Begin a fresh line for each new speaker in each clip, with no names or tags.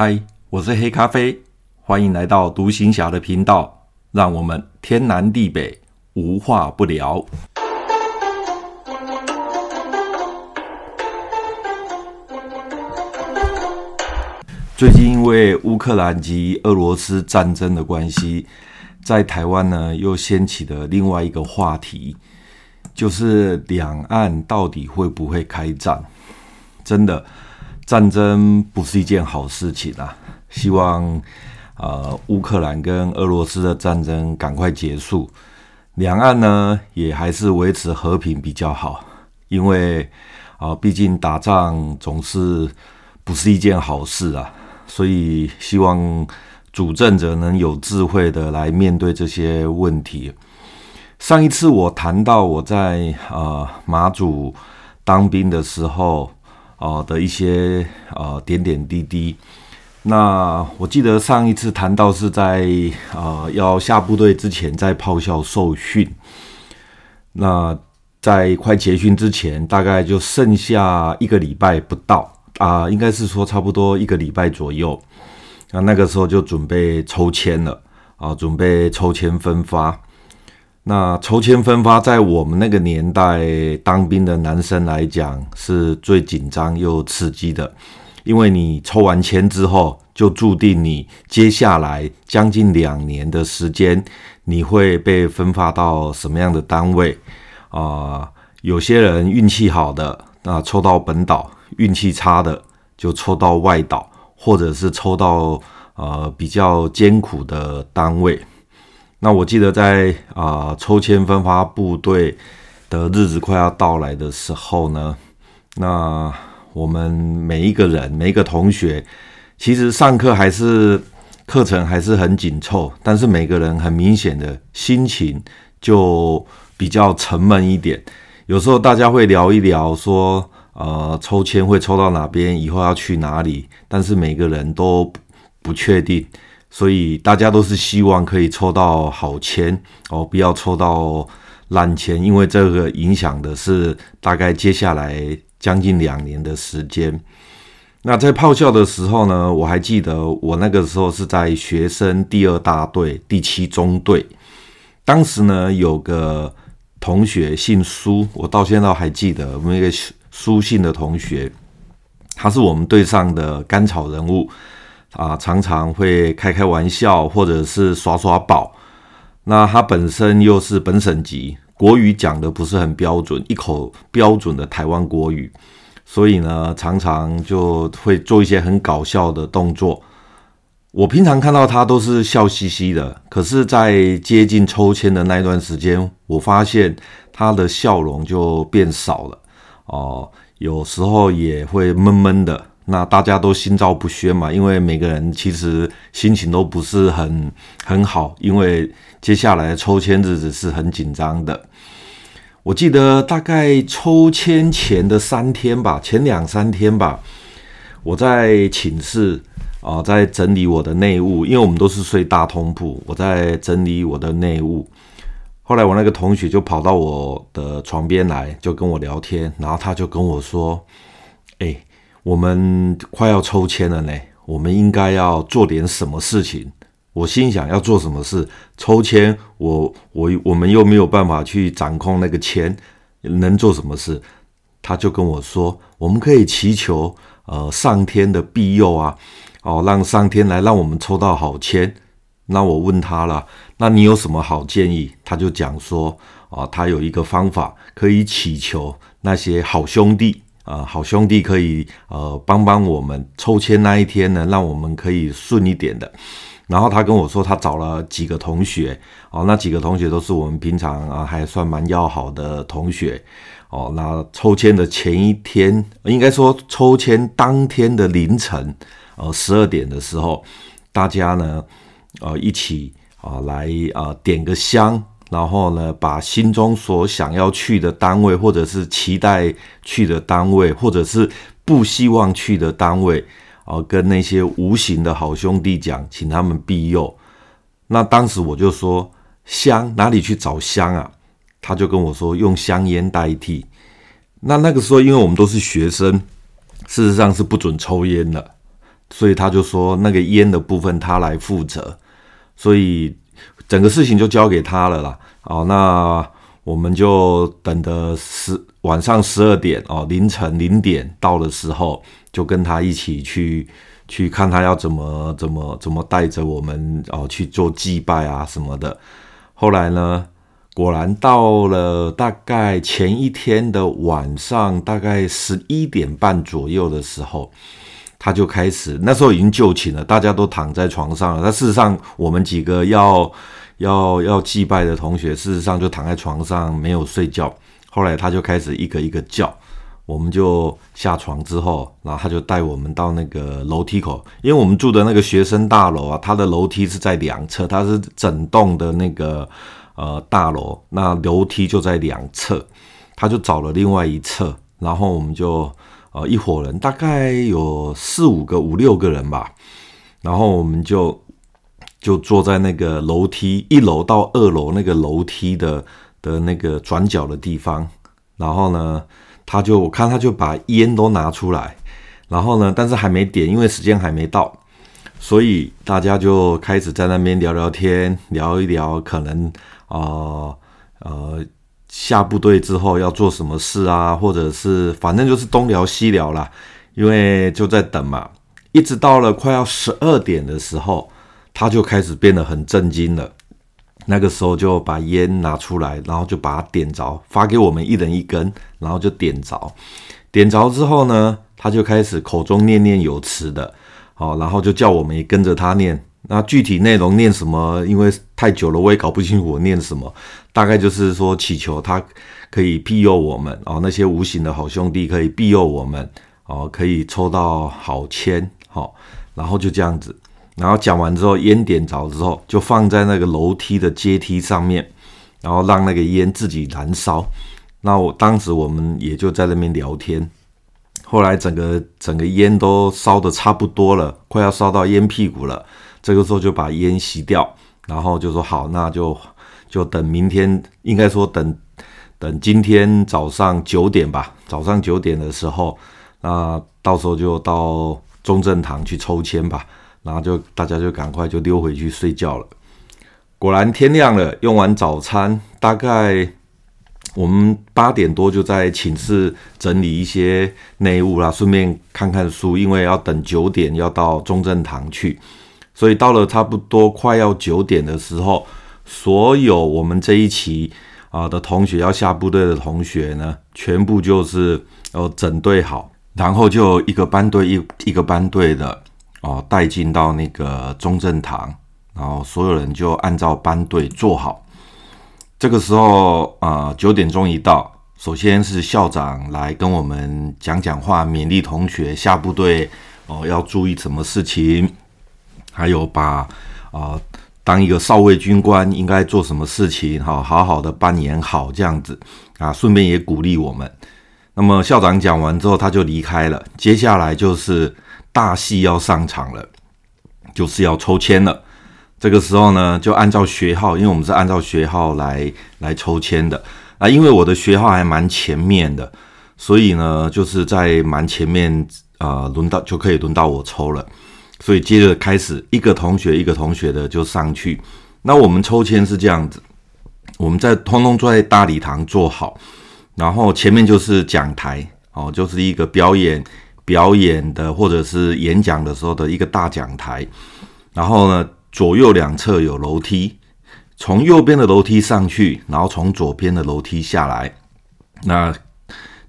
嗨，我是黑咖啡，欢迎来到独行侠的频道，让我们天南地北无话不聊。最近因为乌克兰及俄罗斯战争的关系，在台湾呢又掀起了另外一个话题，就是两岸到底会不会开战？真的。战争不是一件好事情啊！希望呃乌克兰跟俄罗斯的战争赶快结束，两岸呢也还是维持和平比较好，因为啊、毕竟打仗总是不是一件好事啊，所以希望主政者能有智慧的来面对这些问题。上一次我谈到我在呃马祖当兵的时候。哦的一些呃点点滴滴，那我记得上一次谈到是在呃要下部队之前，在炮校受训。那在快结训之前，大概就剩下一个礼拜不到啊、应该是说差不多一个礼拜左右。那那个时候就准备抽签了啊，准备抽签分发。那抽签分发，在我们那个年代当兵的男生来讲，是最紧张又刺激的，因为你抽完签之后，就注定你接下来将近两年的时间，你会被分发到什么样的单位啊、有些人运气好的，那抽到本岛；运气差的，就抽到外岛，或者是抽到呃比较艰苦的单位。那我记得在啊、抽签分发部队的日子快要到来的时候呢，那我们每一个人每一个同学，其实上课还是课程还是很紧凑，但是每个人很明显的心情就比较沉闷一点。有时候大家会聊一聊说，呃，抽签会抽到哪边，以后要去哪里，但是每个人都不确定。所以大家都是希望可以抽到好签哦，不要抽到烂签，因为这个影响的是大概接下来将近两年的时间。那在炮校的时候呢，我还记得我那个时候是在学生第二大队第七中队，当时呢有个同学姓苏，我到现在还记得我们一个苏姓的同学，他是我们队上的甘草人物。啊，常常会开开玩笑，或者是耍耍宝。那他本身又是本省籍，国语讲的不是很标准，一口标准的台湾国语，所以呢，常常就会做一些很搞笑的动作。我平常看到他都是笑嘻嘻的，可是，在接近抽签的那段时间，我发现他的笑容就变少了。哦，有时候也会闷闷的。那大家都心照不宣嘛，因为每个人其实心情都不是很很好，因为接下来抽签日子是很紧张的。我记得大概抽签前的三天吧，前两三天吧，我在寝室啊，在整理我的内务，因为我们都是睡大通铺，我在整理我的内务。后来我那个同学就跑到我的床边来，就跟我聊天，然后他就跟我说：“哎。”我们快要抽签了呢，我们应该要做点什么事情？我心想要做什么事？抽签，我我我们又没有办法去掌控那个签，能做什么事？他就跟我说，我们可以祈求呃上天的庇佑啊，哦，让上天来让我们抽到好签。那我问他了，那你有什么好建议？他就讲说，啊、他有一个方法可以祈求那些好兄弟。呃，好兄弟可以呃帮帮我们抽签那一天呢，让我们可以顺一点的。然后他跟我说，他找了几个同学哦，那几个同学都是我们平常啊还算蛮要好的同学哦。那抽签的前一天，应该说抽签当天的凌晨，呃十二点的时候，大家呢呃一起啊来啊点个香。然后呢，把心中所想要去的单位，或者是期待去的单位，或者是不希望去的单位，啊，跟那些无形的好兄弟讲，请他们庇佑。那当时我就说，香哪里去找香啊？他就跟我说，用香烟代替。那那个时候，因为我们都是学生，事实上是不准抽烟的。所以他就说那个烟的部分他来负责，所以整个事情就交给他了啦。哦，那我们就等的十晚上十二点哦，凌晨零点到的时候，就跟他一起去去看他要怎么怎么怎么带着我们哦去做祭拜啊什么的。后来呢，果然到了大概前一天的晚上，大概十一点半左右的时候。他就开始，那时候已经就寝了，大家都躺在床上了。那事实上，我们几个要要要祭拜的同学，事实上就躺在床上没有睡觉。后来他就开始一个一个叫，我们就下床之后，然后他就带我们到那个楼梯口，因为我们住的那个学生大楼啊，它的楼梯是在两侧，它是整栋的那个呃大楼，那楼梯就在两侧，他就找了另外一侧，然后我们就。呃，一伙人大概有四五个、五六个人吧，然后我们就就坐在那个楼梯一楼到二楼那个楼梯的的那个转角的地方，然后呢，他就我看他就把烟都拿出来，然后呢，但是还没点，因为时间还没到，所以大家就开始在那边聊聊天，聊一聊可能啊呃。呃下部队之后要做什么事啊？或者是反正就是东聊西聊啦，因为就在等嘛。一直到了快要十二点的时候，他就开始变得很震惊了。那个时候就把烟拿出来，然后就把它点着，发给我们一人一根，然后就点着。点着之后呢，他就开始口中念念有词的，好，然后就叫我们也跟着他念。那具体内容念什么？因为太久了，我也搞不清楚我念什么。大概就是说，祈求他可以庇佑我们哦，那些无形的好兄弟可以庇佑我们哦，可以抽到好签，好，然后就这样子。然后讲完之后，烟点着之后，就放在那个楼梯的阶梯上面，然后让那个烟自己燃烧。那我当时我们也就在那边聊天。后来整个整个烟都烧得差不多了，快要烧到烟屁股了。这个时候就把烟熄掉，然后就说好，那就就等明天，应该说等等今天早上九点吧。早上九点的时候，那到时候就到中正堂去抽签吧。然后就大家就赶快就溜回去睡觉了。果然天亮了，用完早餐，大概我们八点多就在寝室整理一些内务啦，顺便看看书，因为要等九点要到中正堂去。所以到了差不多快要九点的时候，所有我们这一期啊的同学要下部队的同学呢，全部就是呃整队好，然后就一个班队一一个班队的哦带进到那个中正堂，然后所有人就按照班队坐好。这个时候啊九点钟一到，首先是校长来跟我们讲讲话，勉励同学下部队哦要注意什么事情。还有把啊、当一个少尉军官应该做什么事情，哈，好好的扮演好这样子啊，顺便也鼓励我们。那么校长讲完之后，他就离开了。接下来就是大戏要上场了，就是要抽签了。这个时候呢，就按照学号，因为我们是按照学号来来抽签的啊。因为我的学号还蛮前面的，所以呢，就是在蛮前面啊，轮到就可以轮到我抽了。所以接着开始，一个同学一个同学的就上去。那我们抽签是这样子，我们在通通坐在大礼堂坐好，然后前面就是讲台，哦，就是一个表演表演的或者是演讲的时候的一个大讲台。然后呢，左右两侧有楼梯，从右边的楼梯上去，然后从左边的楼梯下来。那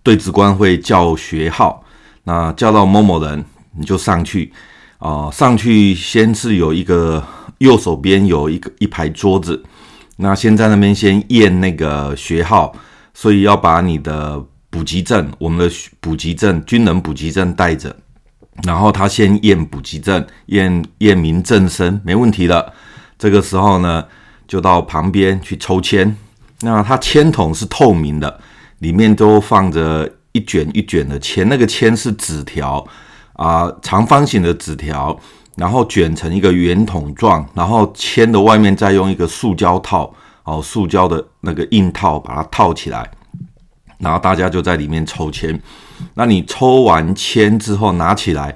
对职官会叫学号，那叫到某某人，你就上去。啊、上去先是有一个右手边有一个一排桌子，那先在那边先验那个学号，所以要把你的补给证，我们的补给证，军人补给证带着，然后他先验补给证，验验明正身，没问题的。这个时候呢，就到旁边去抽签，那他签筒是透明的，里面都放着一卷一卷的签，那个签是纸条。啊、呃，长方形的纸条，然后卷成一个圆筒状，然后签的外面再用一个塑胶套，哦，塑胶的那个硬套把它套起来，然后大家就在里面抽签。那你抽完签之后拿起来，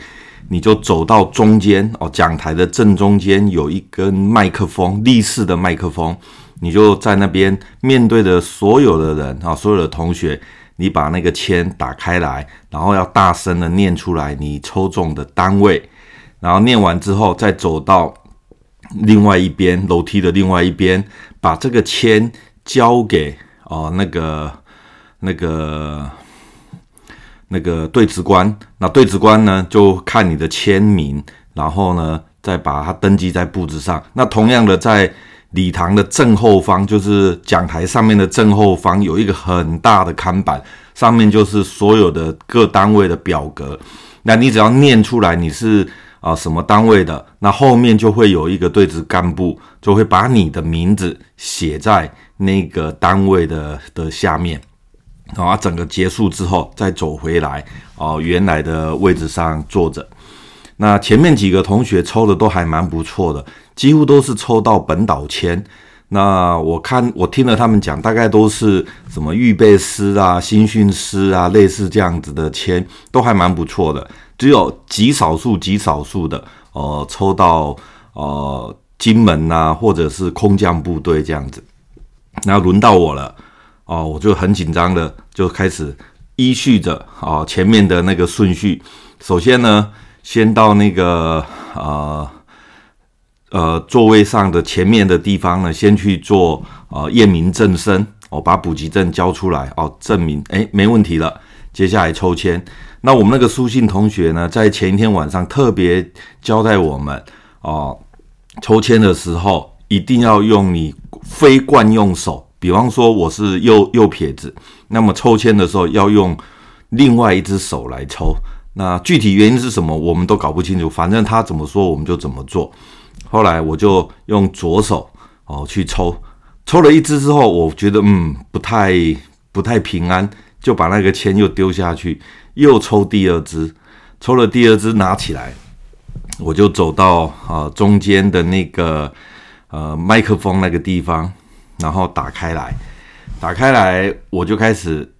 你就走到中间哦，讲台的正中间有一根麦克风，立式的麦克风，你就在那边面对着所有的人啊，所有的同学，你把那个签打开来，然后要大声的念出来你抽中的单位，然后念完之后再走到另外一边楼梯的另外一边，把这个签交给哦那个那个。那个对值官，那对值官呢，就看你的签名，然后呢，再把它登记在簿子上。那同样的，在礼堂的正后方，就是讲台上面的正后方，有一个很大的看板，上面就是所有的各单位的表格。那你只要念出来你是啊、什么单位的，那后面就会有一个对职干部，就会把你的名字写在那个单位的的下面。啊，整个结束之后再走回来哦，原来的位置上坐着。那前面几个同学抽的都还蛮不错的，几乎都是抽到本岛签。那我看我听了他们讲，大概都是什么预备师啊、新训师啊，类似这样子的签，都还蛮不错的。只有极少数、极少数的，呃，抽到呃金门啊，或者是空降部队这样子。那轮到我了。哦，我就很紧张的就开始依序着哦前面的那个顺序。首先呢，先到那个呃呃座位上的前面的地方呢，先去做呃验明正身，哦、把补给证交出来哦，证明哎没问题了。接下来抽签。那我们那个书信同学呢，在前一天晚上特别交代我们哦，抽签的时候一定要用你非惯用手。比方说我是右右撇子，那么抽签的时候要用另外一只手来抽。那具体原因是什么，我们都搞不清楚。反正他怎么说，我们就怎么做。后来我就用左手哦去抽，抽了一只之后，我觉得嗯不太不太平安，就把那个签又丢下去，又抽第二只，抽了第二只拿起来，我就走到啊中间的那个呃麦克风那个地方。然后打开来，打开来，我就开始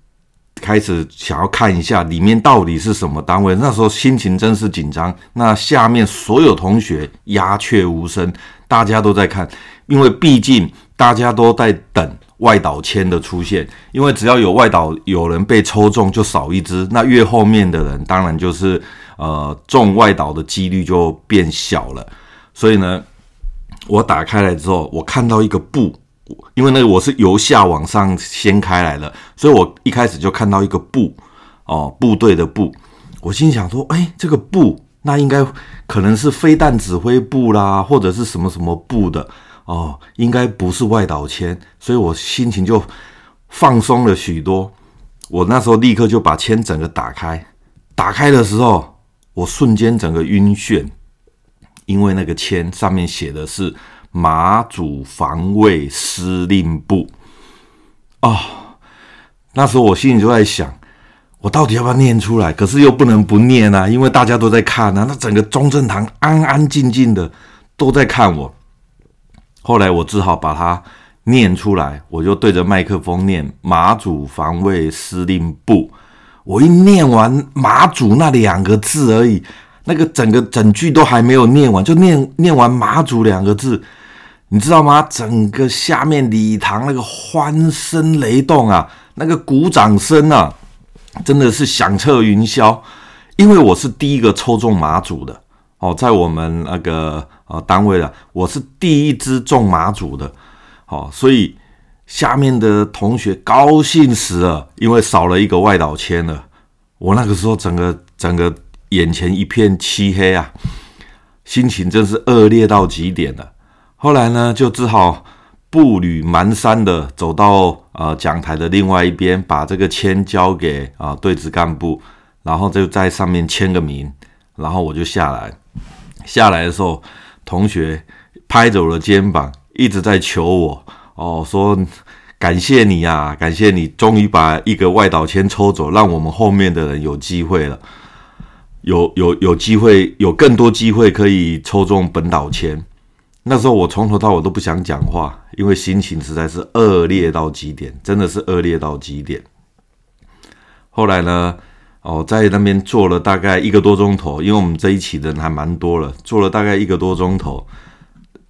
开始想要看一下里面到底是什么单位。那时候心情真是紧张。那下面所有同学鸦雀无声，大家都在看，因为毕竟大家都在等外岛签的出现。因为只要有外岛有人被抽中，就少一只。那越后面的人，当然就是呃中外岛的几率就变小了。所以呢，我打开来之后，我看到一个布。因为那个我是由下往上掀开来的，所以我一开始就看到一个部哦，部队的部，我心想说，哎，这个部那应该可能是飞弹指挥部啦，或者是什么什么部的哦，应该不是外岛签，所以我心情就放松了许多。我那时候立刻就把签整个打开，打开的时候，我瞬间整个晕眩，因为那个签上面写的是。马祖防卫司令部哦，那时候我心里就在想，我到底要不要念出来？可是又不能不念啊，因为大家都在看啊。那整个中正堂安安静静的都在看我。后来我只好把它念出来，我就对着麦克风念“马祖防卫司令部”。我一念完“马祖”那两个字而已，那个整个整句都还没有念完，就念念完“马祖”两个字。你知道吗？整个下面礼堂那个欢声雷动啊，那个鼓掌声啊，真的是响彻云霄。因为我是第一个抽中马祖的哦，在我们那个呃单位的，我是第一支中马祖的，哦，所以下面的同学高兴死了，因为少了一个外岛签了。我那个时候整个整个眼前一片漆黑啊，心情真是恶劣到极点了。后来呢，就只好步履蹒跚的走到呃讲台的另外一边，把这个签交给啊、呃、对值干部，然后就在上面签个名，然后我就下来。下来的时候，同学拍着我的肩膀，一直在求我哦，说感谢你啊，感谢你，终于把一个外岛签抽走，让我们后面的人有机会了，有有有机会，有更多机会可以抽中本岛签。那时候我从头到尾都不想讲话，因为心情实在是恶劣到极点，真的是恶劣到极点。后来呢，哦，在那边坐了大概一个多钟头，因为我们这一期的人还蛮多了，坐了大概一个多钟头，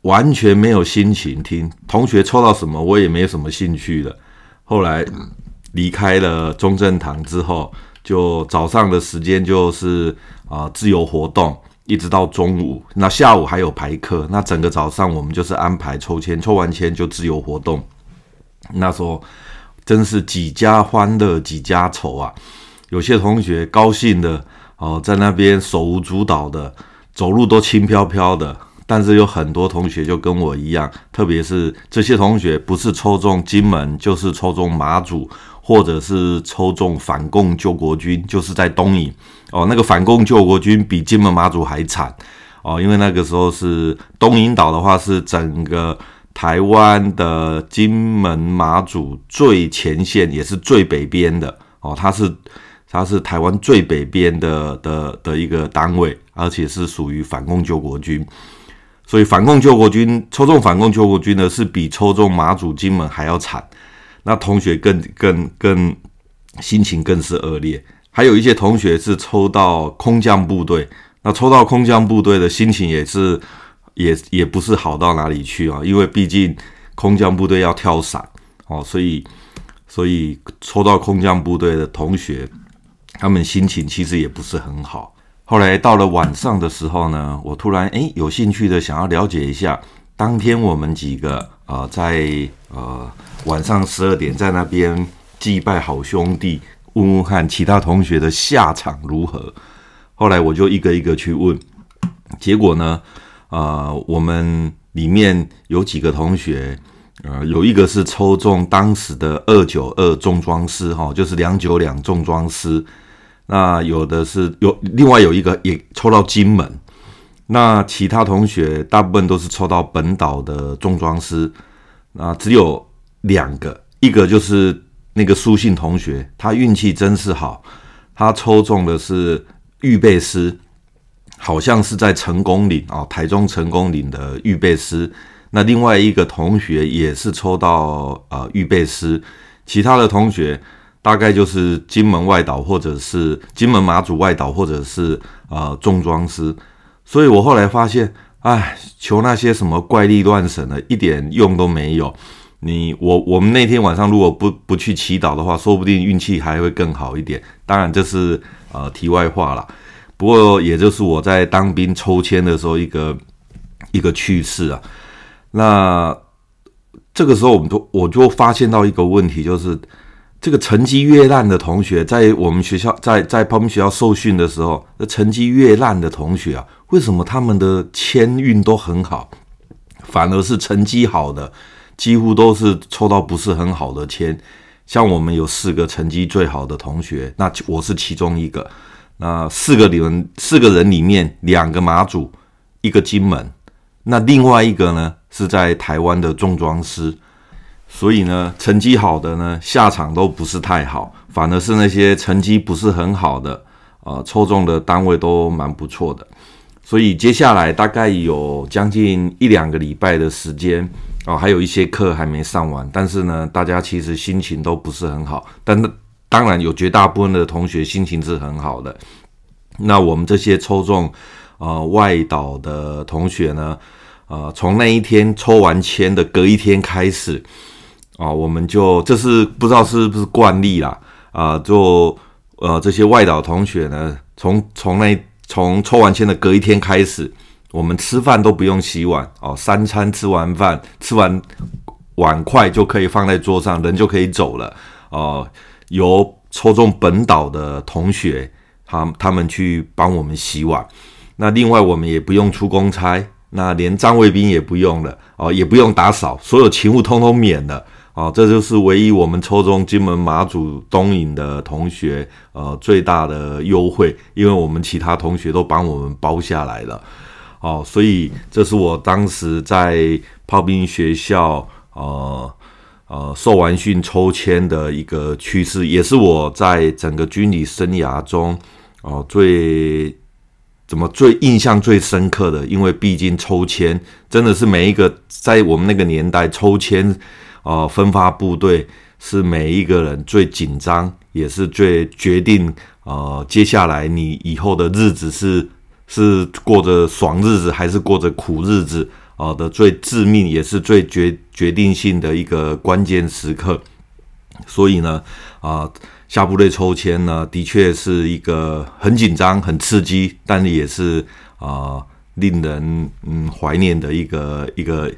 完全没有心情听同学抽到什么，我也没有什么兴趣的。后来离开了中正堂之后，就早上的时间就是啊、自由活动，一直到中午。那下午还有排课，那整个早上我们就是安排抽签，抽完签就自由活动。那时候真是几家欢乐几家愁啊！有些同学高兴的哦、在那边手舞足蹈的，走路都轻飘飘的。但是有很多同学就跟我一样，特别是这些同学不是抽中金门，就是抽中马祖，或者是抽中反共救国军，就是在东引哦。那个反共救国军比金门马祖还惨哦，因为那个时候是东引岛的话，是整个台湾的金门马祖最前线，也是最北边的哦。它是它是台湾最北边的的的一个单位，而且是属于反共救国军。所以反共救国军抽中反共救国军呢，是比抽中马祖金门还要惨。那同学更更更心情更是恶劣。还有一些同学是抽到空降部队，那抽到空降部队的心情也是也也不是好到哪里去啊，因为毕竟空降部队要跳伞哦，所以所以抽到空降部队的同学，他们心情其实也不是很好。后来到了晚上的时候呢，我突然诶有兴趣的想要了解一下，当天我们几个啊、在呃晚上十二点在那边祭拜好兄弟，问问看其他同学的下场如何。后来我就一个一个去问，结果呢，呃我们里面有几个同学，呃有一个是抽中当时的二九二重装师哈，就是两九两重装师。那有的是有，另外有一个也抽到金门，那其他同学大部分都是抽到本岛的重装师，那只有两个，一个就是那个苏姓同学，他运气真是好，他抽中的是预备师，好像是在成功岭啊，台中成功岭的预备师。那另外一个同学也是抽到呃预备师，其他的同学。大概就是金门外岛，或者是金门马祖外岛，或者是呃重装师。所以我后来发现，哎，求那些什么怪力乱神的，一点用都没有。你我我们那天晚上如果不不去祈祷的话，说不定运气还会更好一点。当然这是呃题外话啦。不过也就是我在当兵抽签的时候一个一个趣事啊。那这个时候我们都我就发现到一个问题，就是。这个成绩越烂的同学，在我们学校，在在他们学校受训的时候，那成绩越烂的同学啊，为什么他们的签运都很好，反而是成绩好的，几乎都是抽到不是很好的签。像我们有四个成绩最好的同学，那我是其中一个。那四个里面，四个人里面，两个马祖，一个金门，那另外一个呢，是在台湾的重装师。所以呢，成绩好的呢，下场都不是太好，反而是那些成绩不是很好的，呃，抽中的单位都蛮不错的。所以接下来大概有将近一两个礼拜的时间，哦，还有一些课还没上完，但是呢，大家其实心情都不是很好。但当然有绝大部分的同学心情是很好的。那我们这些抽中呃外岛的同学呢，呃，从那一天抽完签的隔一天开始。啊、我们就这是不知道是不是惯例啦，啊、就呃这些外岛同学呢，从从那从抽完签的隔一天开始，我们吃饭都不用洗碗哦，三餐吃完饭，吃完碗筷就可以放在桌上，人就可以走了哦。由抽中本岛的同学，他他们去帮我们洗碗，那另外我们也不用出公差，那连站卫兵也不用了哦，也不用打扫，所有勤务通通免了。哦，这就是唯一我们抽中金门马祖东引的同学，呃，最大的优惠，因为我们其他同学都帮我们包下来了。哦，所以这是我当时在炮兵学校，呃呃，受完训抽签的一个趋势，也是我在整个军旅生涯中，哦、最怎么最印象最深刻的，因为毕竟抽签真的是每一个在我们那个年代抽签。呃，分发部队是每一个人最紧张，也是最决定呃，接下来你以后的日子是是过着爽日子还是过着苦日子啊、的最致命也是最决决定性的一个关键时刻。所以呢，啊、下部队抽签呢，的确是一个很紧张、很刺激，但也是啊、令人嗯怀念的一个一个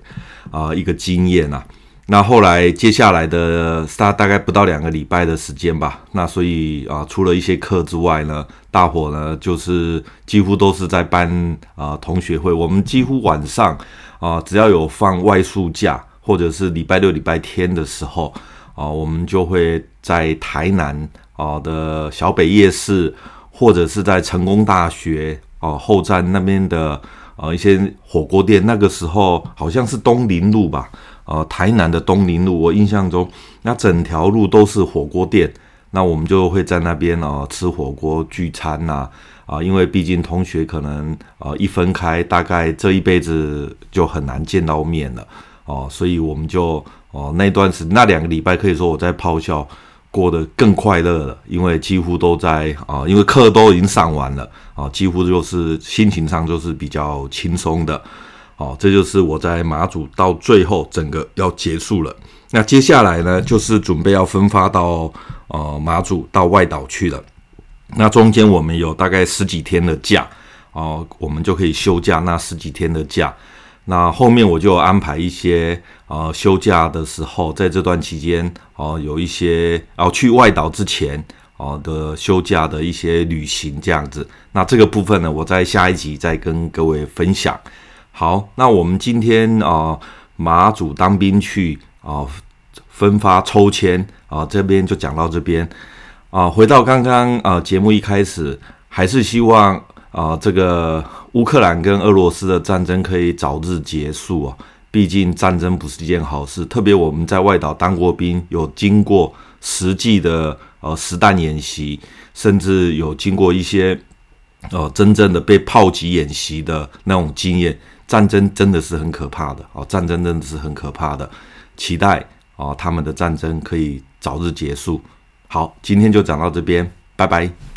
啊、一个经验啊。那后来接下来的大大概不到两个礼拜的时间吧。那所以啊，除了一些课之外呢，大伙呢就是几乎都是在办啊同学会。我们几乎晚上啊，只要有放外宿假或者是礼拜六、礼拜天的时候啊，我们就会在台南啊的小北夜市，或者是在成功大学啊后站那边的啊一些火锅店。那个时候好像是东林路吧。呃，台南的东宁路，我印象中那整条路都是火锅店，那我们就会在那边哦、吃火锅聚餐呐啊、因为毕竟同学可能呃一分开，大概这一辈子就很难见到面了哦、所以我们就哦、那段时那两个礼拜可以说我在炮校过得更快乐了，因为几乎都在啊、因为课都已经上完了啊、几乎就是心情上就是比较轻松的。好，这就是我在马祖到最后整个要结束了。那接下来呢，就是准备要分发到呃马祖到外岛去了。那中间我们有大概十几天的假哦、我们就可以休假那十几天的假。那后面我就安排一些呃休假的时候，在这段期间哦、有一些哦、去外岛之前哦、的休假的一些旅行这样子。那这个部分呢，我在下一集再跟各位分享。好，那我们今天啊、马祖当兵去啊、分发抽签啊、这边就讲到这边啊、回到刚刚啊，节目一开始，还是希望啊、这个乌克兰跟俄罗斯的战争可以早日结束啊。毕竟战争不是一件好事，特别我们在外岛当过兵，有经过实际的呃实弹演习，甚至有经过一些哦真正的被炮击演习的那种经验。战争真的是很可怕的哦，战争真的是很可怕的。期待哦，他们的战争可以早日结束。好，今天就讲到这边，拜拜。